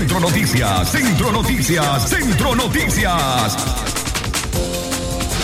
Centro Noticias, Centro Noticias, Centro Noticias.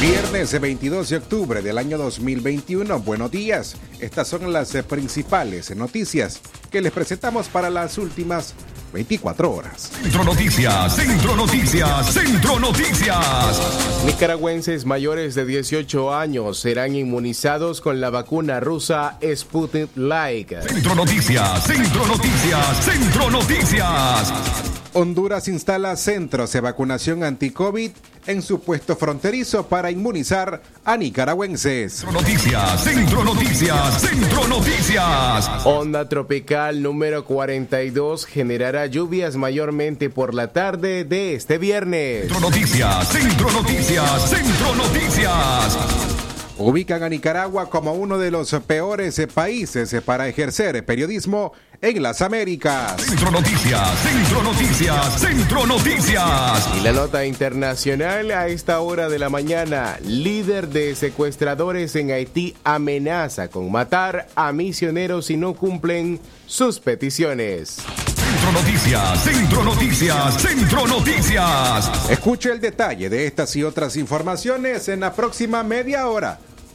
Viernes 22 de octubre del año 2021. Buenos días. Estas son las principales noticias que les presentamos para las últimas 24 horas. Centro Noticias, Centro Noticias, Centro Noticias. Nicaragüenses mayores de 18 años serán inmunizados con la vacuna rusa Sputnik Light. Centro Noticias, Centro Noticias, Centro Noticias. Honduras instala centros de vacunación anti-COVID en su puesto fronterizo para inmunizar a nicaragüenses. Centro Noticias, Centro Noticias, Centro Noticias. Onda tropical número 42 generará lluvias mayormente por la tarde de este viernes. Centro Noticias, Centro Noticias, Centro Noticias. Ubican a Nicaragua como uno de los peores países para ejercer periodismo en las Américas. Centro Noticias, Centro Noticias, Centro Noticias. Y la nota internacional a esta hora de la mañana. Líder de secuestradores en Haití amenaza con matar a misioneros si no cumplen sus peticiones. Centro Noticias, Centro Noticias, Centro Noticias. Escuche el detalle de estas y otras informaciones en la próxima media hora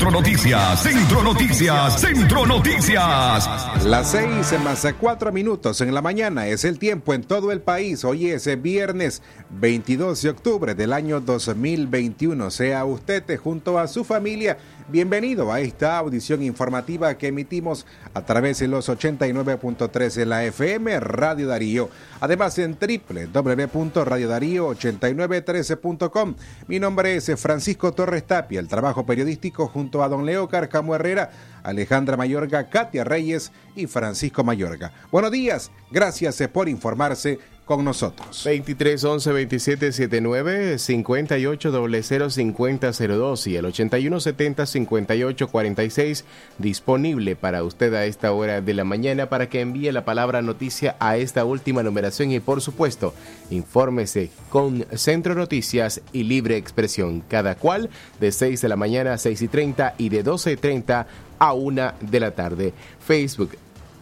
Centro Noticias, Centro Noticias, Centro Noticias. Las seis más cuatro minutos en la mañana es el tiempo en todo el país. Hoy es viernes 22 de octubre del año 2021. Sea usted junto a su familia bienvenido a esta audición informativa que emitimos a través de los 89.3 de la FM Radio Darío. Además en www.radiodarío8913.com. Mi nombre es Francisco Torres Tapia. El trabajo periodístico junto a don Leo Carcamo Herrera, Alejandra Mayorga, Katia Reyes y Francisco Mayorga. Buenos días, gracias por informarse con nosotros. 23 11 27 79 58 00 50 02 y el 81 70 58 46 disponible para usted a esta hora de la mañana para que envíe la palabra noticia a esta última numeración y por supuesto infórmese con Centro Noticias y Libre Expresión cada cual de 6 de la mañana a 6 y 30 y de 12 y 30 a 1 de la tarde. Facebook,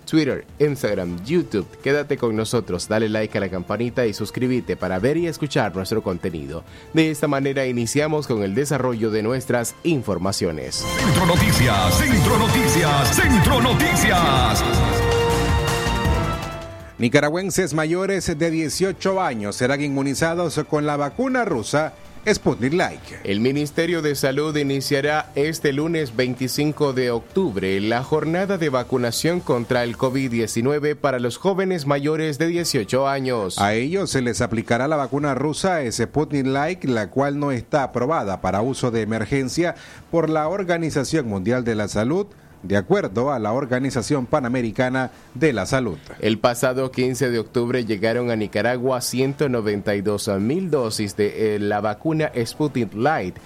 Twitter, Instagram, YouTube. Quédate con nosotros, dale like a la campanita y suscríbete para ver y escuchar nuestro contenido. De esta manera iniciamos con el desarrollo de nuestras informaciones. Centro Noticias, Centro Noticias, Centro Noticias. Nicaragüenses mayores de 18 años serán inmunizados con la vacuna rusa Sputnik Light. El Ministerio de Salud iniciará este lunes 25 de octubre la jornada de vacunación contra el COVID-19 para los jóvenes mayores de 18 años. A ellos se les aplicará la vacuna rusa Sputnik Light, la cual no está aprobada para uso de emergencia por la Organización Mundial de la Salud de acuerdo a la Organización Panamericana de la Salud. El pasado 15 de octubre llegaron a Nicaragua 192 mil dosis de eh, la vacuna Sputnik Light,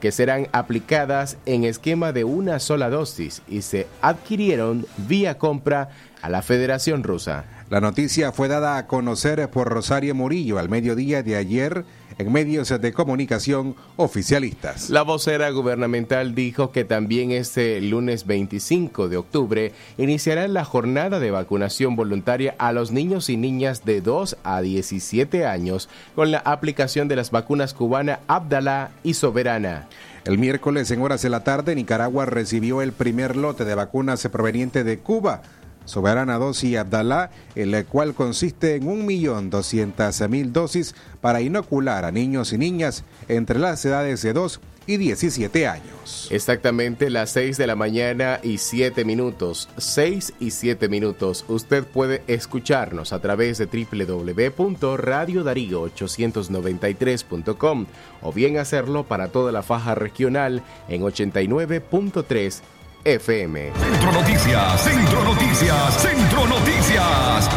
que serán aplicadas en esquema de una sola dosis y se adquirieron vía compra a la Federación Rusa. La noticia fue dada a conocer por Rosario Murillo al mediodía de ayer en medios de comunicación oficialistas. La vocera gubernamental dijo que también este lunes 25 de octubre iniciará la jornada de vacunación voluntaria a los niños y niñas de 2 a 17 años con la aplicación de las vacunas cubana Abdala y Soberana. El miércoles en horas de la tarde, Nicaragua recibió el primer lote de vacunas proveniente de Cuba Soberana Dosis Abdalá, el cual consiste en 1.200.000 dosis para inocular a niños y niñas entre las edades de 2 y 17 años. Exactamente las 6 de la mañana y 7 minutos. 6 y 7 minutos. Usted puede escucharnos a través de www.radiodarío893.com o bien hacerlo para toda la faja regional en 89.3 FM. Centro Noticias, Centro Noticias, Centro Noticias.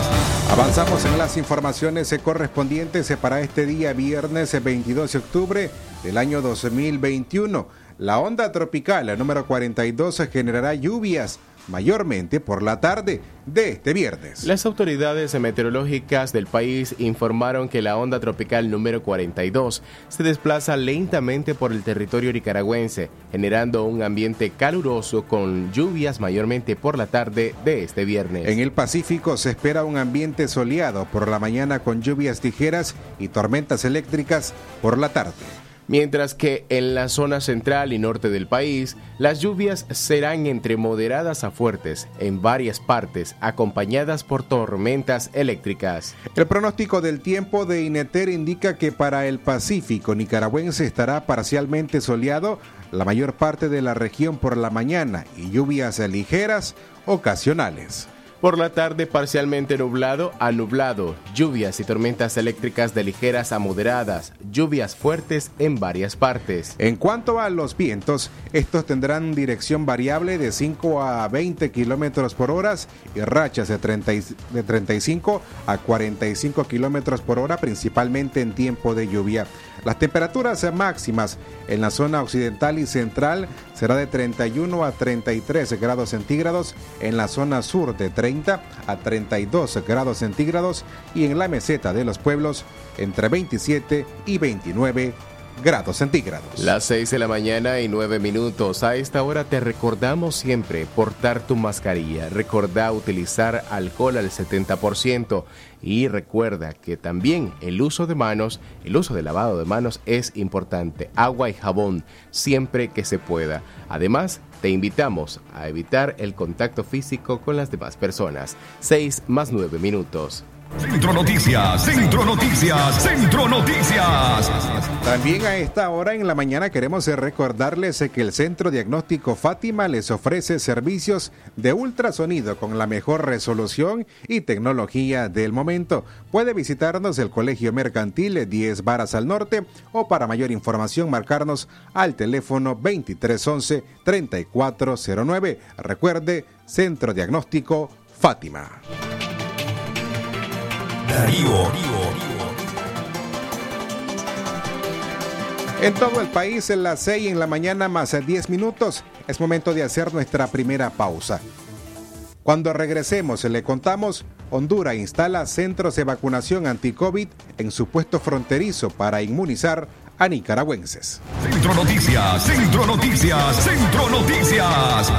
Avanzamos en las informaciones correspondientes para este día, viernes 22 de octubre del año 2021. La onda tropical número 42 generará lluvias mayormente por la tarde de este viernes. Las autoridades meteorológicas del país informaron que la onda tropical número 42 se desplaza lentamente por el territorio nicaragüense, generando un ambiente caluroso con lluvias mayormente por la tarde de este viernes. En el Pacífico se espera un ambiente soleado por la mañana con lluvias ligeras y tormentas eléctricas por la tarde mientras que en la zona central y norte del país las lluvias serán entre moderadas a fuertes en varias partes, acompañadas por tormentas eléctricas. El pronóstico del tiempo de Ineter indica que para el Pacífico nicaragüense estará parcialmente soleado la mayor parte de la región por la mañana y lluvias ligeras ocasionales. Por la tarde parcialmente nublado a nublado, lluvias y tormentas eléctricas de ligeras a moderadas, lluvias fuertes en varias partes. En cuanto a los vientos, estos tendrán dirección variable de 5 a 20 kilómetros por hora y rachas de, 30, de 35 a 45 kilómetros por hora, principalmente en tiempo de lluvia. Las temperaturas máximas en la zona occidental y central será de 31 a 33 grados centígrados, en la zona sur de 30 a 32 grados centígrados y en la meseta de los pueblos entre 27 y 29 grados centígrados. Las 6 de la mañana y 9 minutos. A esta hora te recordamos siempre portar tu mascarilla. Recordá utilizar alcohol al 70%. Y recuerda que también el uso de manos, el uso de lavado de manos es importante. Agua y jabón siempre que se pueda. Además, te invitamos a evitar el contacto físico con las demás personas. 6 más 9 minutos. Centro Noticias, Centro Noticias, Centro Noticias. También a esta hora en la mañana queremos recordarles que el Centro Diagnóstico Fátima les ofrece servicios de ultrasonido con la mejor resolución y tecnología del momento. Puede visitarnos el Colegio Mercantil 10 Varas al Norte o para mayor información marcarnos al teléfono 2311-3409. Recuerde, Centro Diagnóstico Fátima. Darío. En todo el país, en las 6 en la mañana más 10 minutos, es momento de hacer nuestra primera pausa. Cuando regresemos, le contamos, Honduras instala centros de vacunación anti-COVID en su puesto fronterizo para inmunizar a nicaragüenses. Centro Noticias, Centro Noticias, Centro Noticias.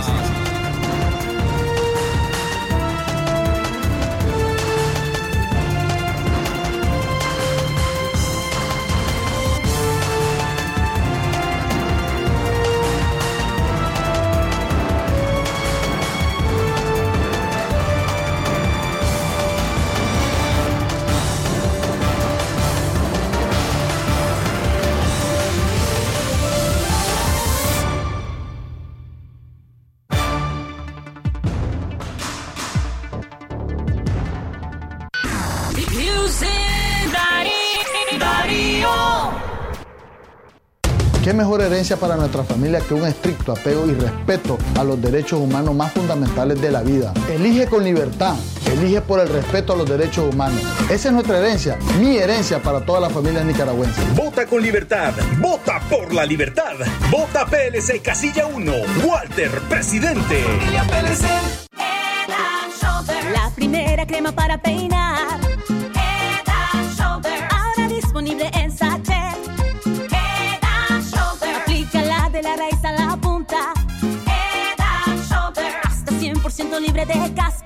¿Qué mejor herencia para nuestra familia que un estricto apego y respeto a los derechos humanos más fundamentales de la vida? Elige con libertad, elige por el respeto a los derechos humanos. Esa es nuestra herencia, mi herencia para todas las familias nicaragüenses. Vota con libertad, vota por la libertad. Vota PLC Casilla 1, Walter, presidente. La primera crema para peinar. 100% libre de.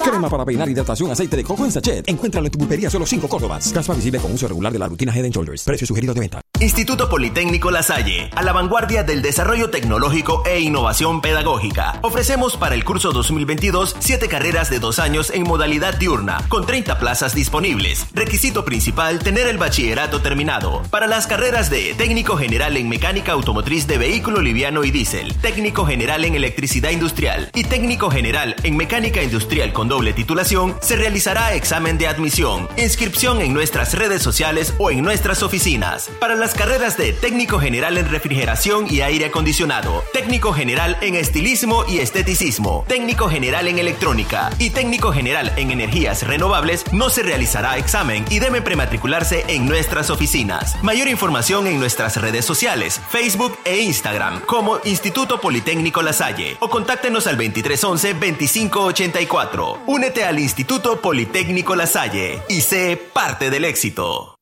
Crema para peinar, hidratación, aceite de coco en sachet. Encuéntralo en tu pulpería solo 5 Córdobas. Caspa visible con uso regular de la rutina Head Shoulders. Precio sugerido de venta. Instituto Politécnico La Salle, a la vanguardia del desarrollo tecnológico e innovación pedagógica. Ofrecemos para el curso 2022 siete carreras de dos años en modalidad diurna, con 30 plazas disponibles. Requisito principal, tener el bachillerato terminado. Para las carreras de técnico general en mecánica automotriz de vehículo liviano y diésel, técnico general en electricidad industrial y técnico general en mecánica industrial con doble titulación, se realizará examen de admisión. Inscripción en nuestras redes sociales o en nuestras oficinas. Para las carreras de técnico general en refrigeración y aire acondicionado, técnico general en estilismo y esteticismo, técnico general en electrónica y técnico general en energías renovables, no se realizará examen y debe prematricularse en nuestras oficinas. Mayor información en nuestras redes sociales, Facebook e Instagram como Instituto Politécnico La Salle o contáctenos al 2311 2584. Únete al Instituto Politécnico La Salle y sé parte del éxito.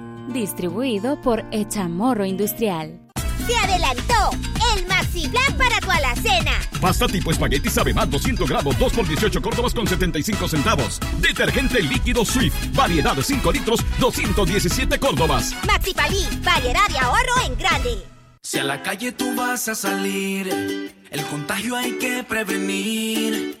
distribuido por Echamorro Industrial. Se adelantó el Maxi Plan para tu alacena. Pasta tipo espagueti sabe más 200 gramos, 2 por 18 córdobas con 75 centavos. Detergente líquido Swift, variedad de 5 litros, 217 córdobas. Maxi Palí, variedad de ahorro en grande. Si a la calle tú vas a salir, el contagio hay que prevenir.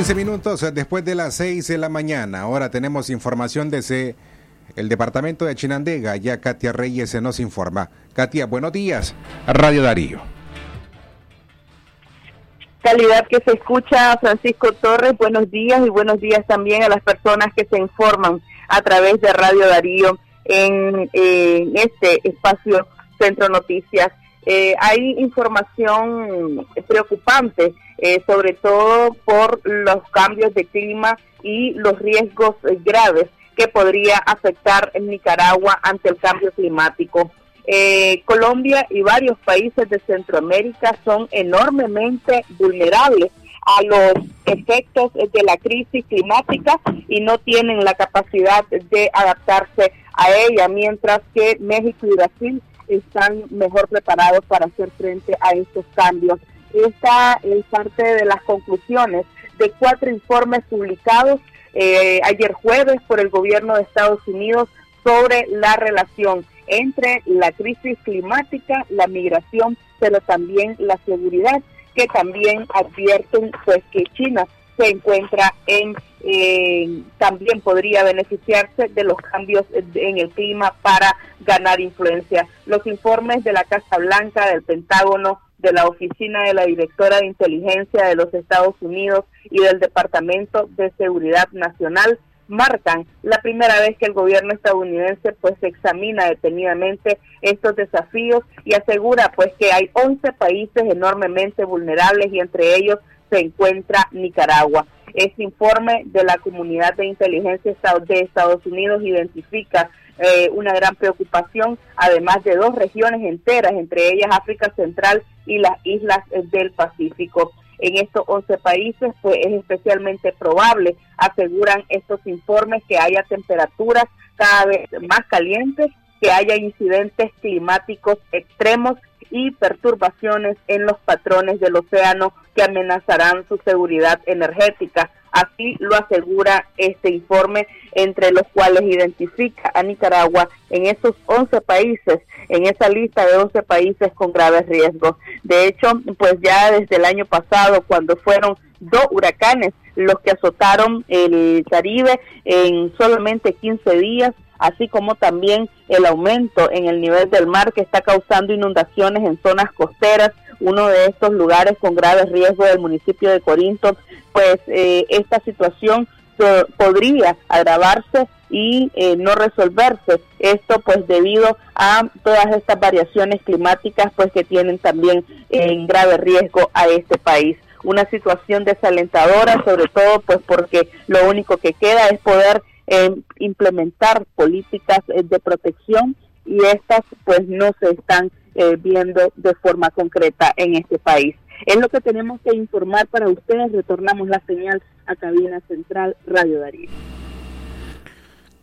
15 minutos después de las 6 de la mañana. Ahora tenemos información desde el departamento de Chinandega. Ya Katia Reyes se nos informa. Katia, buenos días. Radio Darío. Calidad que se escucha, Francisco Torres. Buenos días y buenos días también a las personas que se informan a través de Radio Darío en, en este espacio Centro Noticias. Eh, hay información preocupante, eh, sobre todo por los cambios de clima y los riesgos eh, graves que podría afectar Nicaragua ante el cambio climático. Colombia y varios países de Centroamérica son enormemente vulnerables a los efectos de la crisis climática y no tienen la capacidad de adaptarse a ella, mientras que México y Brasil están mejor preparados para hacer frente a estos cambios. Esta es parte de las conclusiones de cuatro informes publicados eh, ayer jueves por el gobierno de Estados Unidos sobre la relación entre la crisis climática, la migración, pero también la seguridad, que también advierten pues que China se encuentra en también podría beneficiarse de los cambios en el clima para ganar influencia. Los informes de la Casa Blanca, del Pentágono, de la Oficina de la Directora de Inteligencia de los Estados Unidos y del Departamento de Seguridad Nacional marcan la primera vez que el gobierno estadounidense pues examina detenidamente estos desafíos y asegura pues que hay 11 países enormemente vulnerables y entre ellos se encuentra Nicaragua. Este informe de la comunidad de inteligencia de Estados Unidos identifica eh, una gran preocupación, además de dos regiones enteras, entre ellas África Central y las islas del Pacífico. En estos 11 países, pues es especialmente probable, aseguran estos informes, que haya temperaturas cada vez más calientes, que haya incidentes climáticos extremos y perturbaciones en los patrones del océano que amenazarán su seguridad energética. Así lo asegura este informe, entre los cuales identifica a Nicaragua en esos 11 países, en esa lista de 11 países con graves riesgos. De hecho, pues ya desde el año pasado, cuando fueron dos huracanes los que azotaron el Caribe en solamente 15 días, así como también el aumento en el nivel del mar que está causando inundaciones en zonas costeras, uno de estos lugares con graves riesgos del municipio de Corinto, pues eh, esta situación podría agravarse y eh, no resolverse. Esto pues debido a todas estas variaciones climáticas pues que tienen también en grave riesgo a este país. Una situación desalentadora, sobre todo pues porque lo único que queda es poder implementar políticas eh, de protección y estas pues no se están eh, viendo de forma concreta en este país. Es lo que tenemos que informar para ustedes. Retornamos la señal a cabina central Radio Darío.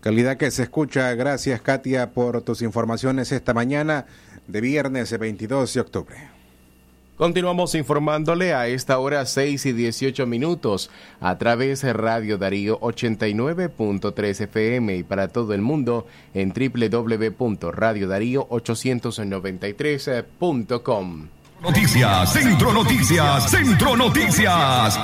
Calidad que se escucha. Gracias Katia por tus informaciones esta mañana de viernes 22 de octubre. Continuamos informándole a esta hora 6 y 18 minutos a través de Radio Darío 89.3 FM y para todo el mundo en www.radiodarío893.com. Noticias, Centro Noticias, Centro Noticias.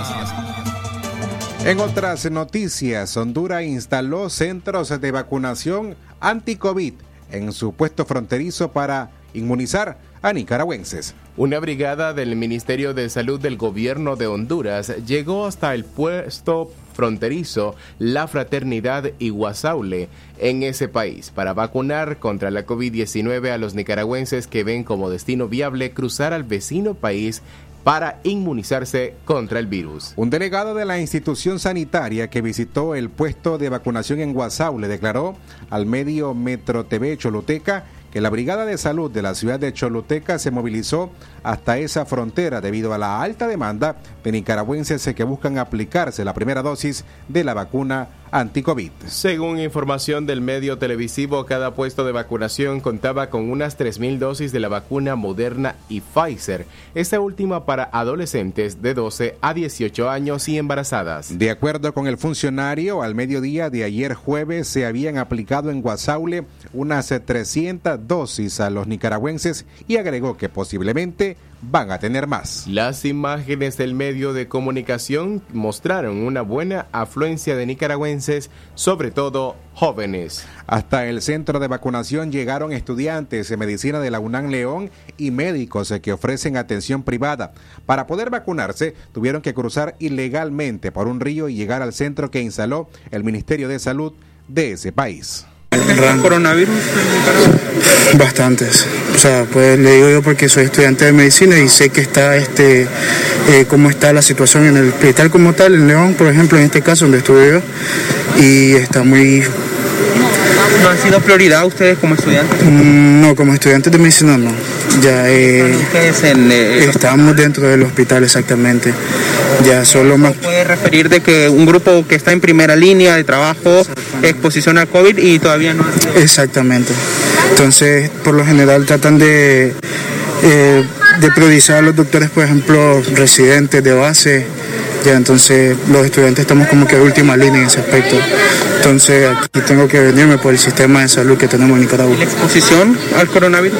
En otras noticias, Honduras instaló centros de vacunación anti-COVID en su puesto fronterizo para inmunizar a nicaragüenses. Una brigada del Ministerio de Salud del Gobierno de Honduras llegó hasta el puesto fronterizo La Fraternidad Iguazaule en ese país para vacunar contra la COVID-19 a los nicaragüenses que ven como destino viable cruzar al vecino país para inmunizarse contra el virus. Un delegado de la institución sanitaria que visitó el puesto de vacunación en Guasaule declaró al medio Metro TV Choluteca que la Brigada de Salud de la ciudad de Choluteca se movilizó hasta esa frontera debido a la alta demanda de nicaragüenses que buscan aplicarse la primera dosis de la vacuna anti-COVID. Según información del medio televisivo, cada puesto de vacunación contaba con unas 3.000 dosis de la vacuna Moderna y Pfizer, esta última para adolescentes de 12 a 18 años y embarazadas. De acuerdo con el funcionario, al mediodía de ayer jueves se habían aplicado en Guasaule unas 300 dosis a los nicaragüenses y agregó que posiblemente van a tener más. Las imágenes del medio de comunicación mostraron una buena afluencia de nicaragüenses, sobre todo jóvenes. Hasta el centro de vacunación llegaron estudiantes de medicina de la UNAM León y médicos que ofrecen atención privada. Para poder vacunarse, tuvieron que cruzar ilegalmente por un río y llegar al centro que instaló el Ministerio de Salud de ese país. Coronavirus? Bastantes. O sea, pues le digo yo porque soy estudiante de medicina y sé que está este eh, cómo está la situación en el hospital como tal, en León, por ejemplo, en este caso donde estuve yo, y está muy ¿No han sido prioridad ustedes como estudiantes? Mm, no, como estudiantes de medicina no. Ya eh, eh, estamos dentro del hospital exactamente. Ya solo más. ¿Puede referir de que un grupo que está en primera línea de trabajo, exposición al COVID y todavía no ha. Exactamente. Entonces, por lo general tratan de, eh, de priorizar a los doctores, por ejemplo, residentes de base. Ya, entonces los estudiantes estamos como que de última línea en ese aspecto. Entonces aquí tengo que venirme por el sistema de salud que tenemos en Nicaragua. ¿Y la exposición al coronavirus?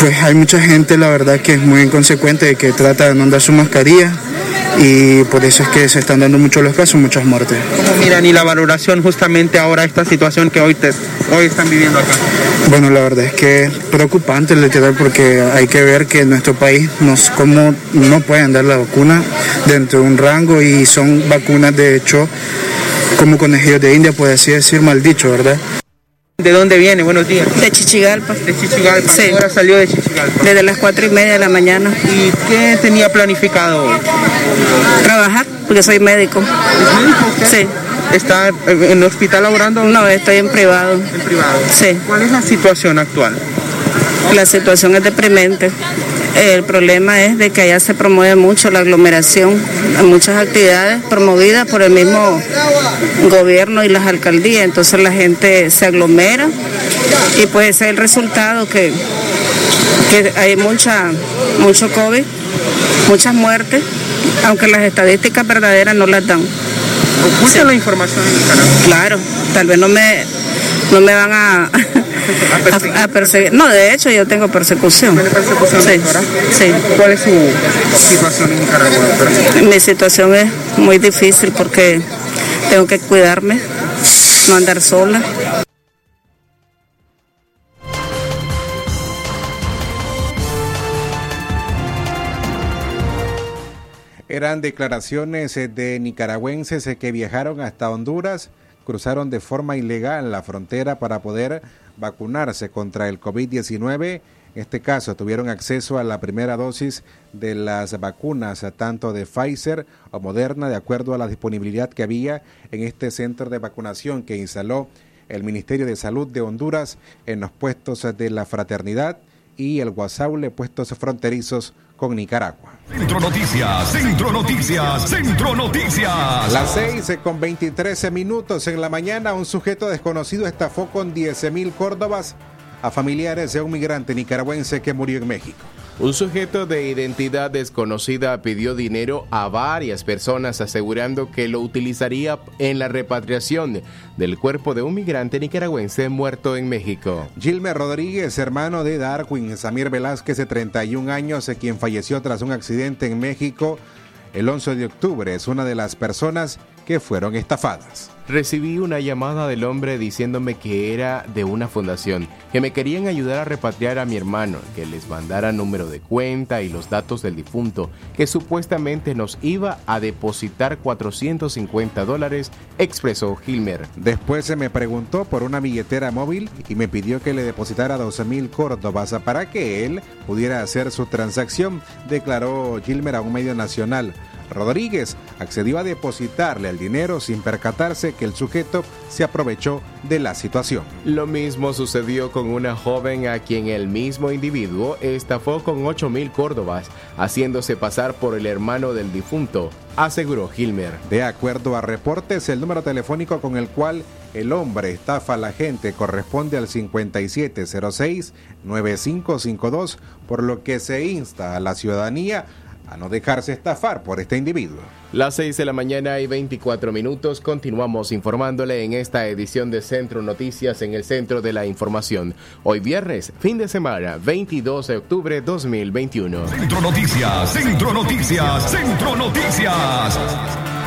Pues hay mucha gente, la verdad, que es muy inconsecuente, que trata de no andar su mascarilla y por eso es que se están dando muchos los casos, muchas muertes. ¿Cómo miran y la valoración justamente ahora esta situación que hoy, te, hoy están viviendo acá? Bueno, la verdad es que es preocupante literal porque hay que ver que en nuestro país nos, como no pueden dar la vacuna dentro de un rango y son vacunas de hecho como conejillos de India, puede así decir mal dicho, ¿verdad? ¿De dónde viene? Buenos días. De Chichigalpa. De Chichigalpa. Sí. ¿Qué hora salió de Chichigalpa? Desde las cuatro y media de la mañana. ¿Y qué tenía planificado hoy? Trabajar, porque soy médico. ¿Es médico usted? Sí. ¿Está en el hospital laborando? No, estoy en privado. En privado. Sí. ¿Cuál es la situación actual? La situación es deprimente. El problema es de que allá se promueve mucho la aglomeración, muchas actividades promovidas por el mismo gobierno y las alcaldías, entonces la gente se aglomera y pues ese es el resultado que, que hay mucha, mucho COVID, muchas muertes, aunque las estadísticas verdaderas no las dan. ¿Oculta la información en Nicaragua? Claro, tal vez no me, no me van a, a, a perseguir. No, de hecho yo tengo persecución. ¿Tiene persecución, Sí, sí. ¿Cuál es su situación en Nicaragua? Mi situación es muy difícil porque tengo que cuidarme, no andar sola. Eran declaraciones eh, de nicaragüenses eh, que viajaron hasta Honduras, cruzaron de forma ilegal la frontera para poder vacunarse contra el COVID-19. En este caso, tuvieron acceso a la primera dosis de las vacunas, tanto de Pfizer o Moderna, de acuerdo a la disponibilidad que había en este centro de vacunación que instaló el Ministerio de Salud de Honduras en los puestos de la Fraternidad y el Guasaule, puestos fronterizos con Nicaragua. Centro Noticias, Centro Noticias, Centro Noticias. Las 6 con 23 minutos en la mañana, un sujeto desconocido estafó con 10 mil córdobas a familiares de un migrante nicaragüense que murió en México. Un sujeto de identidad desconocida pidió dinero a varias personas asegurando que lo utilizaría en la repatriación del cuerpo de un migrante nicaragüense muerto en México. Gilmer Rodríguez, hermano de Darwin Samir Velázquez, de 31 años, quien falleció tras un accidente en México el 11 de octubre, es una de las personas que fueron estafadas. Recibí una llamada del hombre diciéndome que era de una fundación, que me querían ayudar a repatriar a mi hermano, que les mandara número de cuenta y los datos del difunto, que supuestamente nos iba a depositar 450 dólares, expresó Gilmer. Después se me preguntó por una billetera móvil y me pidió que le depositara 12 mil córdobas para que él pudiera hacer su transacción, declaró Gilmer a un medio nacional. Rodríguez accedió a depositarle el dinero sin percatarse que el sujeto se aprovechó de la situación. Lo mismo sucedió con una joven a quien el mismo individuo estafó con 8 mil córdobas, haciéndose pasar por el hermano del difunto, aseguró Gilmer. De acuerdo a reportes, el número telefónico con el cual el hombre estafa a la gente corresponde al 5706-9552, por lo que se insta a la ciudadanía a no dejarse estafar por este individuo. Las 6 de la mañana y 24 minutos continuamos informándole en esta edición de Centro Noticias en el Centro de la Información. Hoy viernes, fin de semana, 22 de octubre 2021. Centro Noticias, Centro Noticias, Centro Noticias.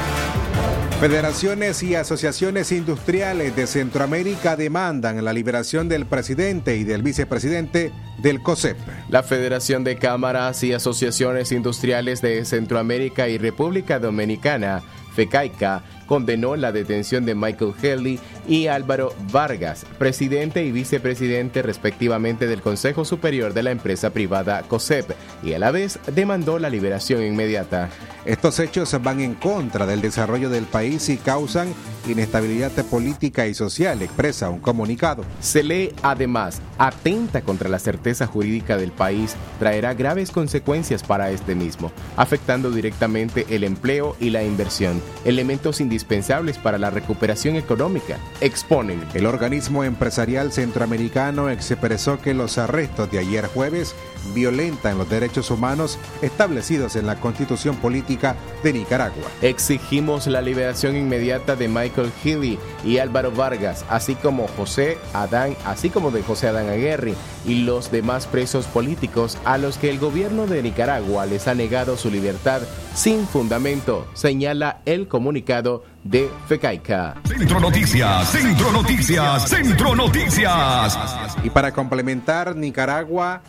Federaciones y asociaciones industriales de Centroamérica demandan la liberación del presidente y del vicepresidente del COSEP. La Federación de Cámaras y Asociaciones Industriales de Centroamérica y República Dominicana, FECAICA, condenó la detención de Michael Haley y Álvaro Vargas, presidente y vicepresidente respectivamente del Consejo Superior de la empresa privada COSEP, y a la vez demandó la liberación inmediata. Estos hechos van en contra del desarrollo del país y causan inestabilidad política y social, expresa un comunicado. Se lee además, atenta contra la certeza jurídica del país, traerá graves consecuencias para este mismo, afectando directamente el empleo y la inversión, elementos indispensables para la recuperación económica, exponen. El organismo empresarial centroamericano expresó que los arrestos de ayer jueves violentan los derechos humanos establecidos en la constitución política de Nicaragua. Exigimos la liberación inmediata de Michael Healy y Álvaro Vargas, así como José Adán, así como de José Adán Aguirre y los demás presos políticos a los que el gobierno de Nicaragua les ha negado su libertad sin fundamento, señala el comunicado de FECAICA. Centro Noticias, Centro Noticias, Centro Noticias. Y para complementar, Nicaragua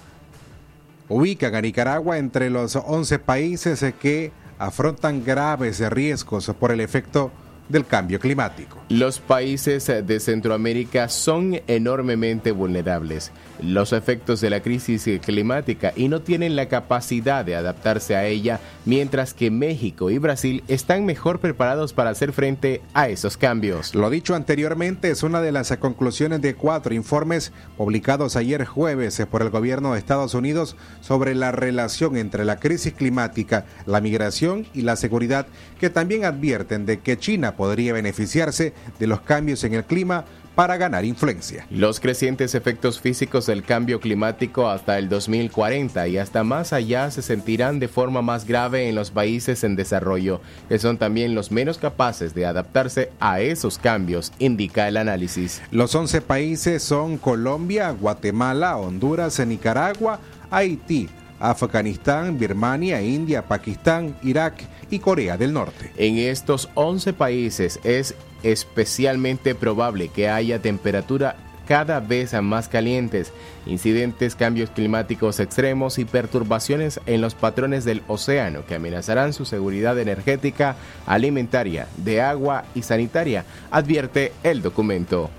ubican a Nicaragua entre los 11 países que afrontan graves riesgos por el efecto del cambio climático. Los países de Centroamérica son enormemente vulnerables los efectos de la crisis climática y no tienen la capacidad de adaptarse a ella, mientras que México y Brasil están mejor preparados para hacer frente a esos cambios. Lo dicho anteriormente es una de las conclusiones de cuatro informes publicados ayer jueves por el gobierno de Estados Unidos sobre la relación entre la crisis climática, la migración y la seguridad, que también advierten de que China podría beneficiarse de los cambios en el clima para ganar influencia. Los crecientes efectos físicos del cambio climático hasta el 2040 y hasta más allá se sentirán de forma más grave en los países en desarrollo, que son también los menos capaces de adaptarse a esos cambios, indica el análisis. Los 11 países son Colombia, Guatemala, Honduras, Nicaragua, Haití, Afganistán, Birmania, India, Pakistán, Irak y Corea del Norte. En estos 11 países es especialmente probable que haya temperatura cada vez más calientes, incidentes, cambios climáticos extremos y perturbaciones en los patrones del océano que amenazarán su seguridad energética, alimentaria, de agua y sanitaria, advierte el documento.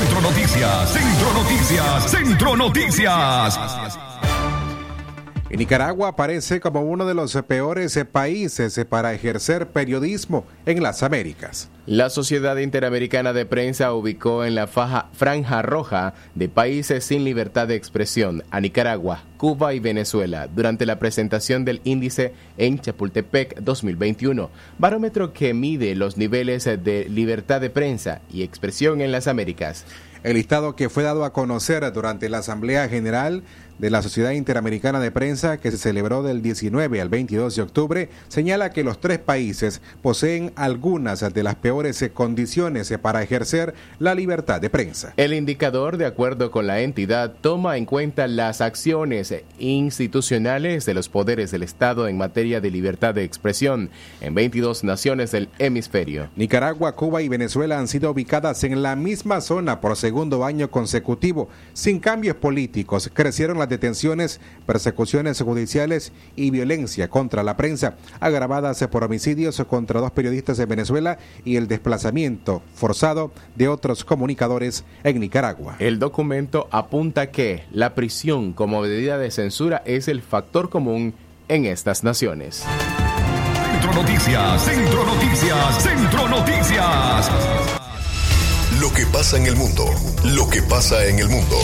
Centro Noticias, Centro Noticias, Centro Noticias. Nicaragua aparece como uno de los peores países para ejercer periodismo en las Américas. La Sociedad Interamericana de Prensa ubicó en la faja, franja roja de países sin libertad de expresión a Nicaragua, Cuba y Venezuela durante la presentación del índice en Chapultepec 2021, barómetro que mide los niveles de libertad de prensa y expresión en las Américas. El listado que fue dado a conocer durante la Asamblea General de la Sociedad Interamericana de Prensa, que se celebró del 19 al 22 de octubre, señala que los tres países poseen algunas de las peores condiciones para ejercer la libertad de prensa. El indicador, de acuerdo con la entidad, toma en cuenta las acciones institucionales de los poderes del Estado en materia de libertad de expresión en 22 naciones del hemisferio. Nicaragua, Cuba y Venezuela han sido ubicadas en la misma zona por segundo año consecutivo. Sin cambios políticos, crecieron las detenciones, persecuciones judiciales y violencia contra la prensa, agravadas por homicidios contra dos periodistas de Venezuela y el desplazamiento forzado de otros comunicadores en Nicaragua. El documento apunta que la prisión como medida de censura es el factor común en estas naciones. Centro Noticias, Centro Noticias, Centro Noticias. Lo que pasa en el mundo, lo que pasa en el mundo.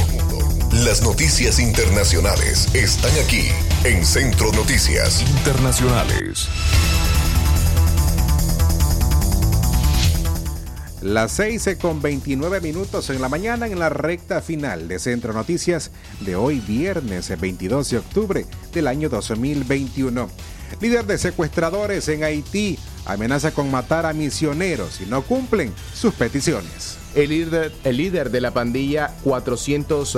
Las noticias internacionales están aquí en Centro Noticias Internacionales. Las 6 con 29 minutos en la mañana en la recta final de Centro Noticias de hoy viernes 22 de octubre del año 2021. Líder de secuestradores en Haití amenaza con matar a misioneros si no cumplen sus peticiones. El líder, el líder de la pandilla 400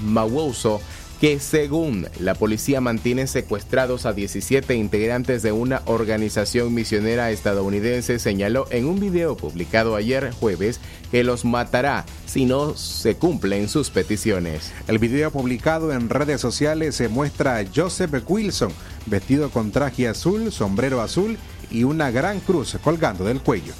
Mawuso, que según la policía mantiene secuestrados a 17 integrantes de una organización misionera estadounidense, señaló en un video publicado ayer jueves que los matará si no se cumplen sus peticiones. El video publicado en redes sociales se muestra a Joseph Wilson vestido con traje azul, sombrero azul y una gran cruz colgando del cuello.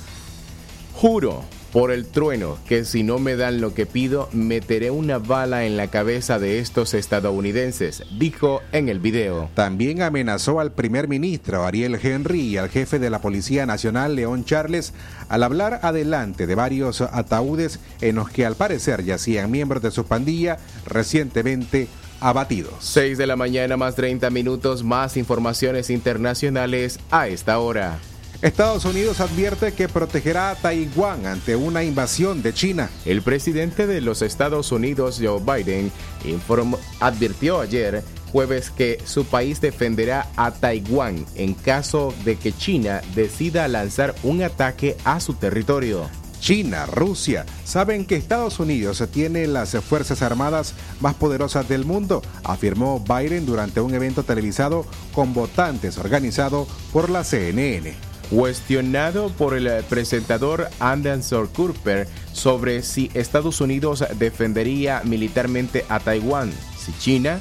Juro por el trueno, que si no me dan lo que pido, meteré una bala en la cabeza de estos estadounidenses, dijo en el video. También amenazó al primer ministro Ariel Henry y al jefe de la Policía Nacional León Charles al hablar adelante de varios ataúdes en los que al parecer yacían miembros de su pandilla recientemente abatidos. 6 de la mañana más 30 minutos, más informaciones internacionales a esta hora. Estados Unidos advierte que protegerá a Taiwán ante una invasión de China. El presidente de los Estados Unidos, Joe Biden, informó, advirtió ayer jueves que su país defenderá a Taiwán en caso de que China decida lanzar un ataque a su territorio. China, Rusia, saben que Estados Unidos tiene las fuerzas armadas más poderosas del mundo, afirmó Biden durante un evento televisado con votantes organizado por la CNN cuestionado por el presentador Anderson Cooper sobre si Estados Unidos defendería militarmente a Taiwán si China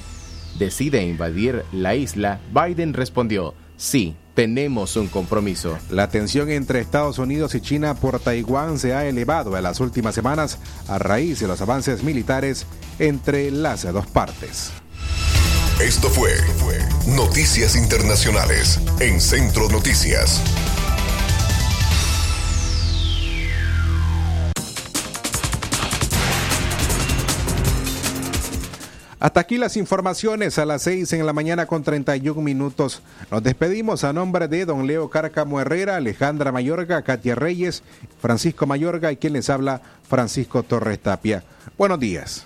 decide invadir la isla, Biden respondió, sí, tenemos un compromiso. La tensión entre Estados Unidos y China por Taiwán se ha elevado en las últimas semanas a raíz de los avances militares entre las dos partes. Esto fue Noticias Internacionales en Centro Noticias. Hasta aquí las informaciones a las 6 en la mañana con 31 minutos. Nos despedimos a nombre de don Leo Cárcamo Herrera, Alejandra Mayorga, Katia Reyes, Francisco Mayorga y quien les habla, Francisco Torres Tapia. Buenos días.